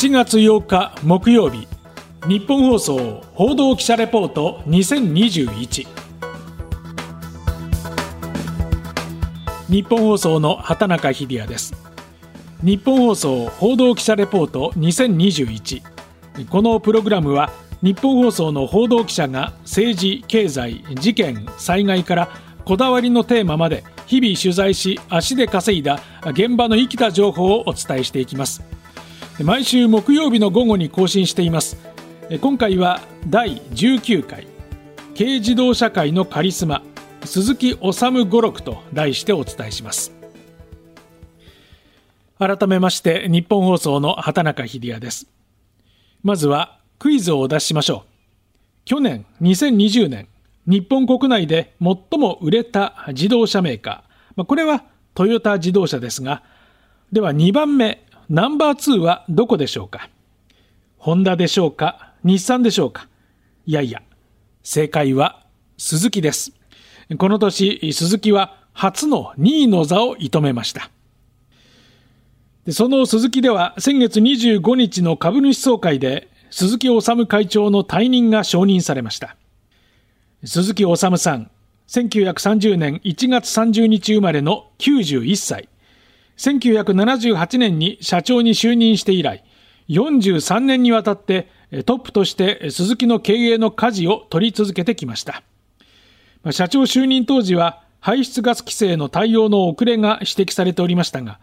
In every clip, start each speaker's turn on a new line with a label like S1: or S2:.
S1: 7月8日木曜日日本放送報道記者レポート2021日本放送の畑中秀也です。日本放送報道記者レポート2021このプログラムは日本放送の報道記者が政治経済事件災害からこだわりのテーマまで日々取材し足で稼いだ現場の生きた情報をお伝えしていきます。毎週木曜日の午後に更新しています。今回は第19回軽自動車界のカリスマ鈴木治語録と題してお伝えします。改めまして日本放送の畑中秀也です。まずはクイズをお出ししましょう。去年2020年日本国内で最も売れた自動車メーカー、これはトヨタ自動車ですが、では2番目、ナンバー2はどこでしょうか？ホンダでしょうか？日産でしょうか？いやいや、正解は鈴木です。この年、鈴木は初の2位の座を射止めました。その鈴木では先月25日の株主総会で鈴木治会長の退任が承認されました。鈴木治さん、1930年1月30日生まれの91歳。1978年に社長に就任して以来、43年にわたってトップとして鈴木の経営の舵を取り続けてきました。社長就任当時は排出ガス規制の対応の遅れが指摘されておりましたが、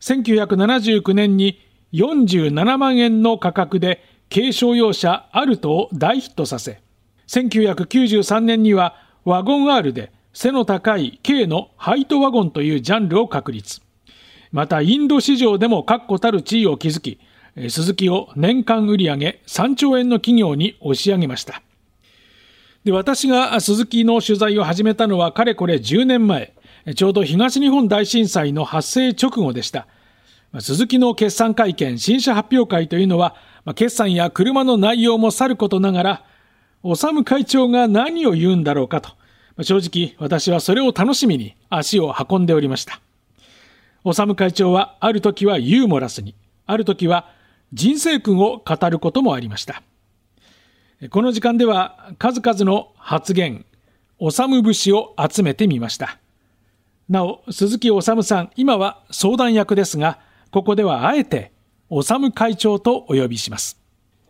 S1: 1979年に47万円の価格で軽商用車アルトを大ヒットさせ、1993年にはワゴン R で背の高い軽のハイトワゴンというジャンルを確立。またインド市場でも確固たる地位を築き、鈴木を年間売上3兆円の企業に押し上げました。で私が鈴木の取材を始めたのはかれこれ10年前、ちょうど東日本大震災の発生直後でした。鈴木の決算会見、新車発表会というのは、決算や車の内容もさることながら、修会長が何を言うんだろうかと、正直私はそれを楽しみに足を運んでおりました。修会長はある時はユーモラスに、ある時は人生訓を語ることもありました。この時間では数々の発言、修節を集めてみました。なお、鈴木治さん、今は相談役ですが、ここではあえて、修会長とお呼びします。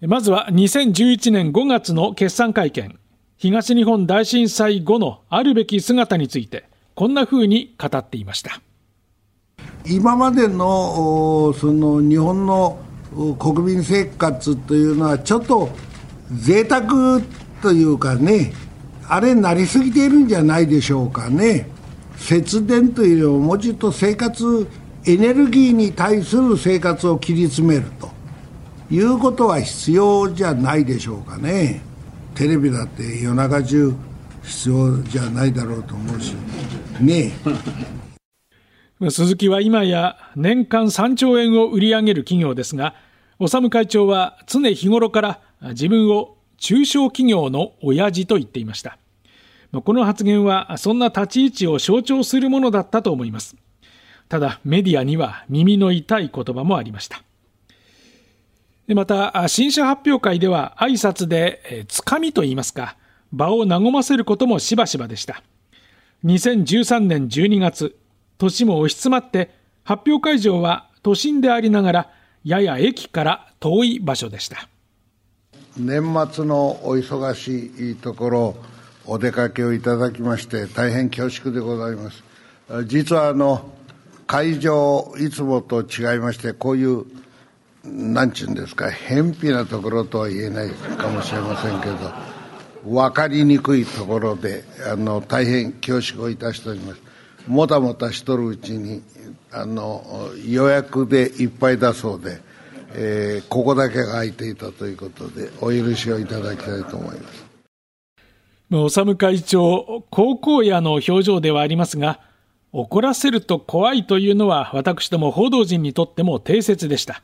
S1: まずは2011年5月の決算会見、東日本大震災後のあるべき姿について、こんなふうに語っていました。
S2: 今までのその日本の国民生活というのは、ちょっと贅沢というかね、あれになりすぎているんじゃないでしょうかね。節電というよりも、もうちょっと生活、エネルギーに対する生活を切り詰めると。いうことは必要じゃないでしょうかねテレビだって夜中中必要じゃないだろうと思うしね
S1: 鈴木は今や年間3兆円を売り上げる企業ですが修会長は常日頃から自分を中小企業の親父と言っていました。この発言はそんな立ち位置を象徴するものだったと思います。ただメディアには耳の痛い言葉もありました。また、新車発表会では挨拶で、つかみと言いますか、場を和ませることもしばしばでした。2013年12月、年も押し詰まって、発表会場は都心でありながら、やや駅から遠い場所でした。
S2: 年末のお忙しいところ、お出かけをいただきまして、大変恐縮でございます。実はあの、会場、いつもと違いまして、こういうなんちゅうんですか、偏僻なところとは言えないかもしれませんけど、分かりにくいところで、あの、大変恐縮をいたしております。もたもたしとるうちに、あの、予約でいっぱいだそうで、えー、ここだけが空いていたということで、お許しをいただきたいと思います。
S1: 修会長、高校野の表情ではありますが、怒らせると怖いというのは私ども報道陣にとっても定説でした。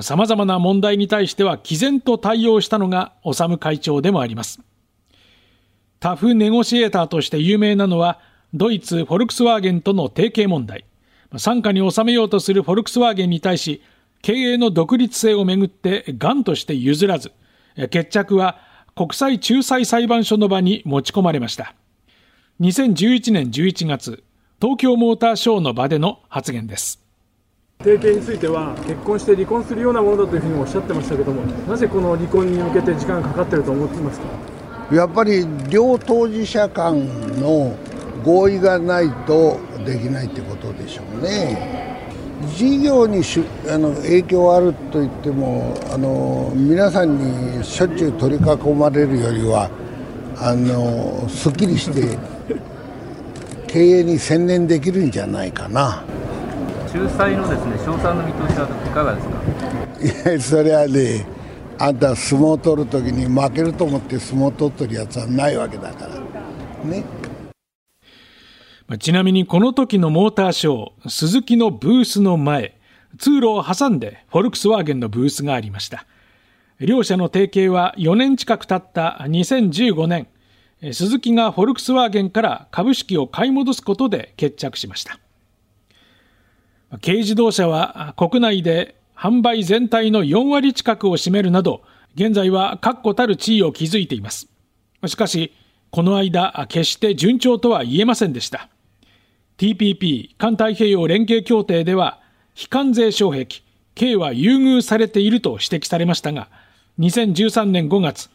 S1: さまざまな問題に対しては毅然と対応したのが治会長でもあります。タフネゴシエーターとして有名なのは、ドイツ・フォルクスワーゲンとの提携問題。傘下に収めようとするフォルクスワーゲンに対し、経営の独立性をめぐって頑として譲らず、決着は国際仲裁裁判所の場に持ち込まれました。2011年11月、東京モーターショーの場での発言です。
S3: 提携については結婚して離婚するようなものだというふうにおっしゃってましたけども、なぜこの離婚に向けて時間がかかっていると思っていますか？
S2: やっぱり両当事者間の合意がないとできないってことでしょうね。事業にしあの影響あると言ってもあの皆さんにしょっちゅう取り囲まれるよりはあのすっきりして経営に専念できるんじゃないかな。
S4: 仲裁のですね詳細の見通しはいかがです
S2: か？いやそれはねあんた相撲を取る時に負けると思って相撲を取ってるやつはないわけだから。ね
S1: ちなみにこの時のモーターショー、鈴木のブースの前、通路を挟んでフォルクスワーゲンのブースがありました。両社の提携は4年近く経った2015年、鈴木がフォルクスワーゲンから株式を買い戻すことで決着しました。軽自動車は国内で販売全体の4割近くを占めるなど、現在は確固たる地位を築いています。しかし、この間、決して順調とは言えませんでした。TPP 環太平洋連携協定では非関税障壁 K は優遇されていると指摘されましたが2013年5月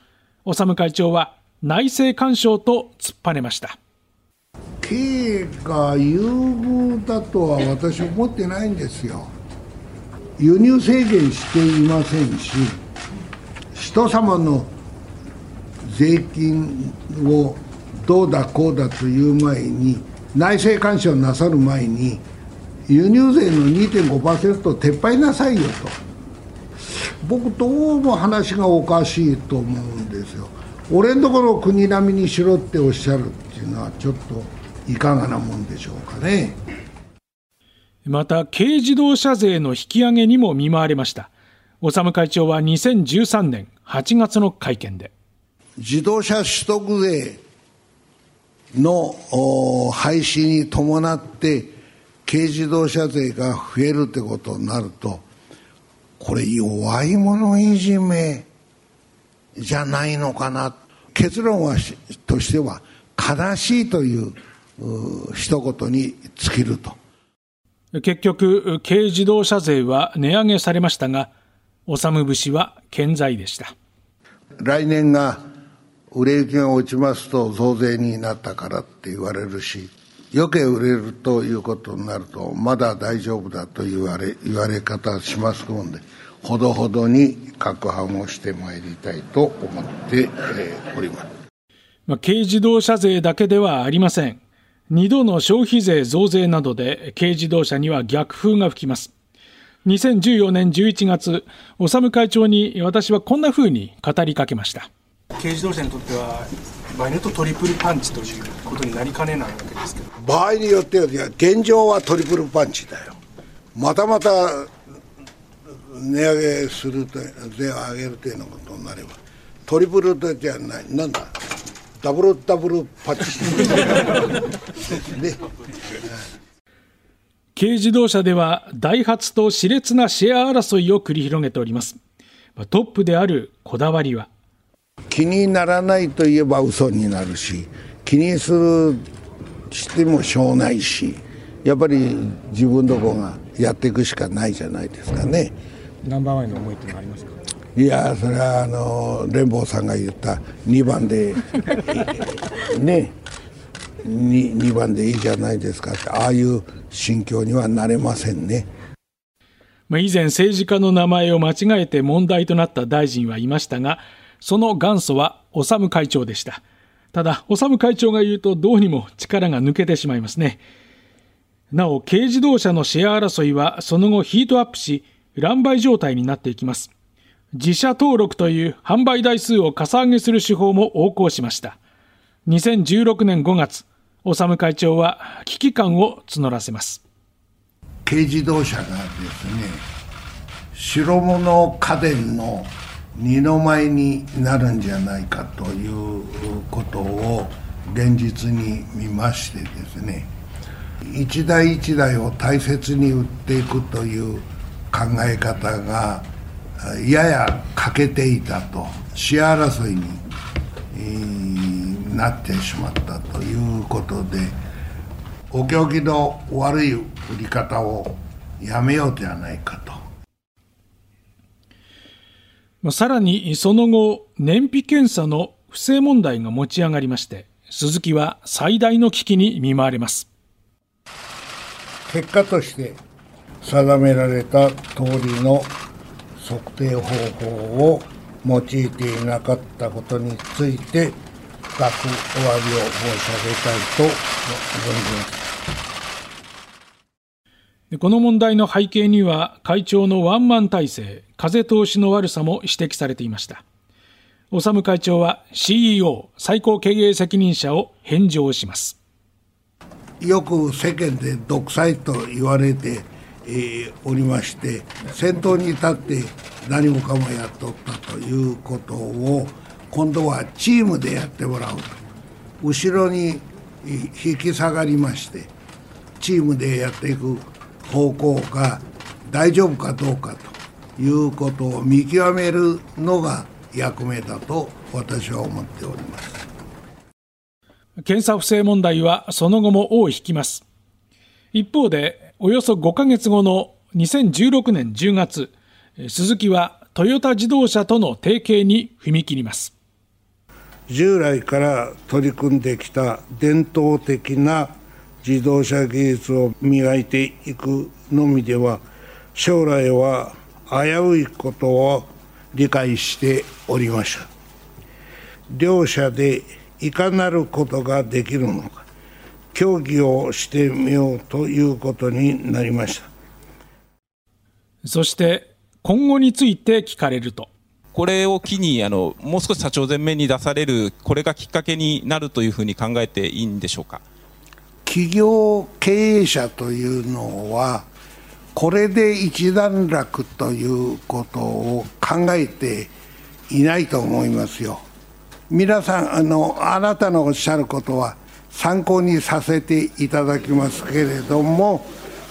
S1: 修会長は内政干渉と突っぱねました。
S2: K が優遇だとは私思ってないんですよ。輸入制限していませんし人様の税金をどうだこうだという前に内政干渉なさる前に輸入税の2.5%撤廃なさいよと。僕どうも話がおかしいと思うんですよ。俺んところ国並みにしろっておっしゃるっていうのはちょっといかがなもんでしょうかね。
S1: また軽自動車税の引き上げにも見舞われました。修会長は2013年8月の会見で。
S2: 自動車取得税の廃止に伴って軽自動車税が増えるってことになるとこれ弱い者いじめじゃないのかな。結論はとしては悲しいという一言に尽きると。
S1: 結局軽自動車税は値上げされましたが修節は健在でした。
S2: 来年が売れ行きが落ちますと増税になったからって言われるし、余計売れるということになると、まだ大丈夫だと言われ、言われ方しますもんで、ほどほどに確保をしてまいりたいと思っております。
S1: まあ、軽自動車税だけではありません。2度の消費税増税などで軽自動車には逆風が吹きます。2014年11月、修会長に私はこんな風に語りかけました。
S3: 軽自動車にとっては場合によってトリプルパンチということになりかねないわけですけど。
S2: 場合によっては現状はトリプルパンチだよ。またまた値上げすると税を上げるというようなことになればトリプルじゃない。なんだ？ダブルダブルパンチ。
S1: ね。軽自動車ではダイハツと熾烈なシェア争いを繰り広げております。トップであるこだわりは？
S2: 気にならないといえば嘘になるし気にするしてもしょうないしやっぱり自分どこがやっていくしかないじゃないですかね。
S3: ナンバーワンの思いってのありますか？
S2: いやそれはあの連邦さんが言った2番で ね 2, 2番でいいじゃないですかってああいう心境にはなれませんね。
S1: まあ、以前政治家の名前を間違えて問題となった大臣はいましたがその元祖は修会長でした。ただ、修会長が言うとどうにも力が抜けてしまいますね。なお、軽自動車のシェア争いはその後ヒートアップし、乱売状態になっていきます。自社登録という販売台数をかさ上げする手法も横行しました。2016年5月、修会長は危機感を募らせます。
S2: 軽自動車がですね、白物家電の二の舞になるんじゃないかということを現実に見ましてですね一台一台を大切に売っていくという考え方がやや欠けていたとシェア争いに、なってしまったということでお行儀の悪い売り方をやめようではないか
S1: と。さらにその後、燃費検査の不正問題が持ち上がりまして、鈴木は最大の危機に見舞われます。
S2: 結果として定められた通りの測定方法を用いていなかったことについて深くお詫びを申し上げたいと存じます
S1: この問題の背景には会長のワンマン体制、風通しの悪さも指摘されていました。修会長は CEO 最高経営責任者を返上します。
S2: よく世間で独裁と言われて、えー、おりまして先頭に立って何もかもやっとったということを今度はチームでやってもらう後ろに引き下がりましてチームでやっていく方向が大丈夫かどうかということを見極めるのが役目だと私は思っております。
S1: 検査不正問題はその後も尾を引きます。一方でおよそ5か月後の2016年10月鈴木はトヨタ自動車との提携に踏み切ります。
S2: 従来から取り組んできた伝統的な自動車技術を磨いていくのみでは将来は危ういことを理解しておりました両者でいかなることができるのか。協議をしてみようということになりました。
S1: そして今後について聞かれると。
S5: これを機にあのもう少し社長前面に出されるこれがきっかけになるというふうに考えていいんでしょうか？
S2: 企業経営者というのはこれで一段落ということを考えていないと思いますよ。皆さんあのあなたのおっしゃることは参考にさせていただきますけれども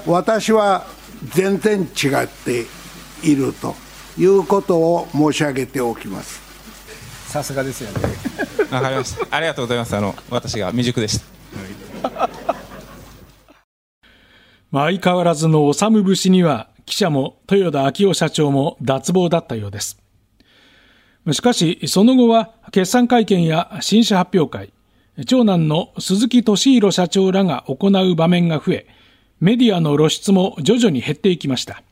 S2: 私は全然違っているということを申し上げておきます。
S3: さすがですよね。
S5: わかりました。ありがとうございます。あの私が未熟でした。
S1: まあ相変わらずの修節には記者も豊田昭夫社長も脱帽だったようです。しかし、その後は決算会見や新社発表会、長男の鈴木俊弘社長らが行う場面が増え、メディアの露出も徐々に減っていきました。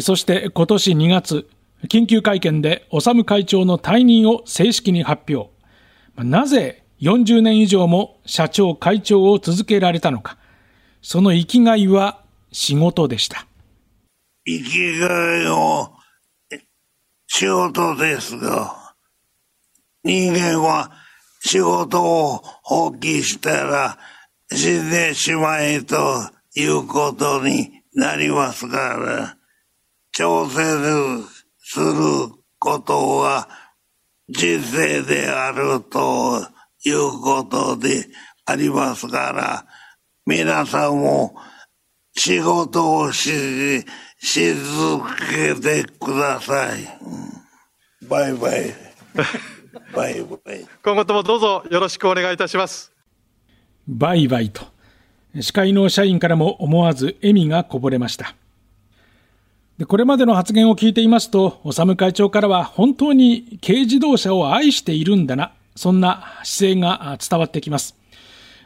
S1: そして今年2月、緊急会見で修会長の退任を正式に発表。なぜ40年以上も社長会長を続けられたのか。その生きがいは仕事でした。
S2: 生きがいを仕事ですが、人間は仕事を放棄したら死んでしまえということになりますから、挑戦することは人生であるということでありますから、皆さんも仕事をし、し続けてください。バイバイ。バイバイ。
S3: 今後ともどうぞよろしくお願いいたします。
S1: バイバイと。司会の社員からも思わず笑みがこぼれました。でこれまでの発言を聞いていますと、修会長からは本当に軽自動車を愛しているんだな、そんな姿勢が伝わってきます。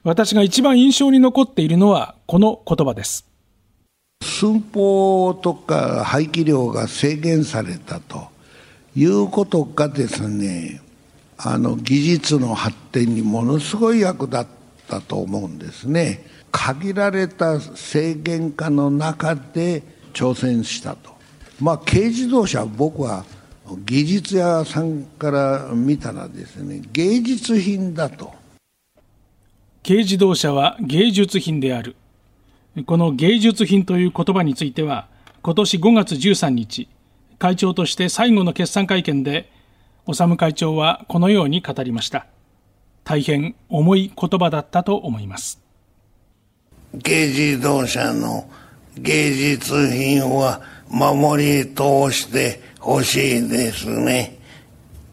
S1: 私が一番印象に残っているのはこの言葉です。
S2: 寸法とか排気量が制限されたということがですね、あの技術の発展にものすごい役立ったと思うんですね。限られた制限下の中で挑戦したと。まあ軽自動車僕は技術屋さんから見たらですね芸術品だと
S1: 軽自動車は芸術品である。この芸術品という言葉については、今年5月13日、会長として最後の決算会見で、修会長はこのように語りました。大変重い言葉だったと思います。
S2: 軽自動車の芸術品は守り通してほしいですね。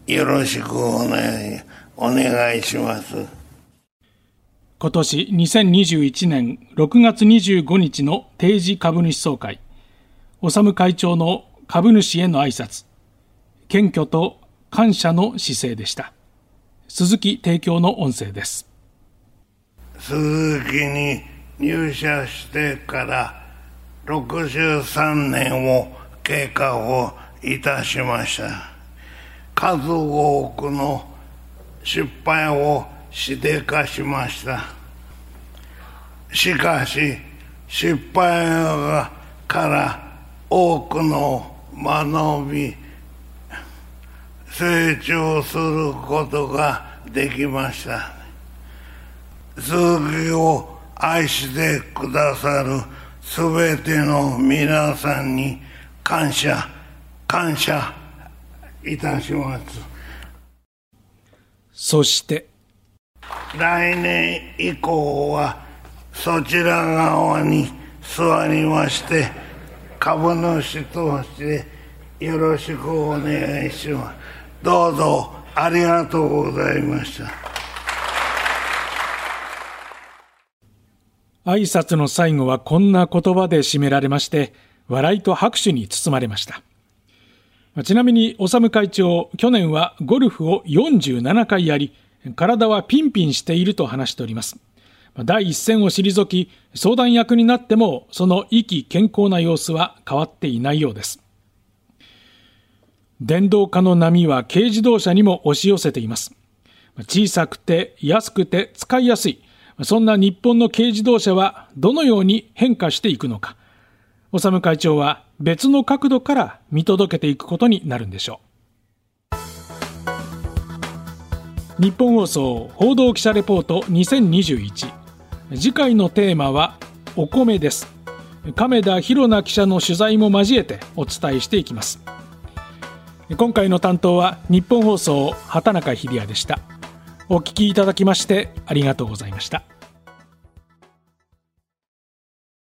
S2: よろしくお願い、お願いします。
S1: 今年2021年6月25日の定時株主総会、治会長の株主への挨拶、謙虚と感謝の姿勢でした。鈴木提供の音声です。
S2: 鈴木に入社してから63年を経過をいたしました。数多くの失敗をしでかしましたしかし失敗から多くの学び成長することができました鈴木を愛してくださるすべての皆さんに感謝感謝いたします
S1: そして
S2: 来年以降はそちら側に座りまして株主としてよろしくお願いします。どうぞありがとうございました。
S1: 挨拶の最後はこんな言葉で締められまして笑いと拍手に包まれました。ちなみに、修会長、去年はゴルフを47回やり、体はピンピンしていると話しております。第一線を退き、相談役になっても、その意気健康な様子は変わっていないようです。電動化の波は軽自動車にも押し寄せています。小さくて安くて使いやすい。そんな日本の軽自動車はどのように変化していくのか。修会長は別の角度から見届けていくことになるんでしょう日本放送報道記者レポート2021次回のテーマはお米です。亀田博奈記者の取材も交えてお伝えしていきます。今回の担当は日本放送畑中秀也でした。お聞きいただきましてありがとうございました。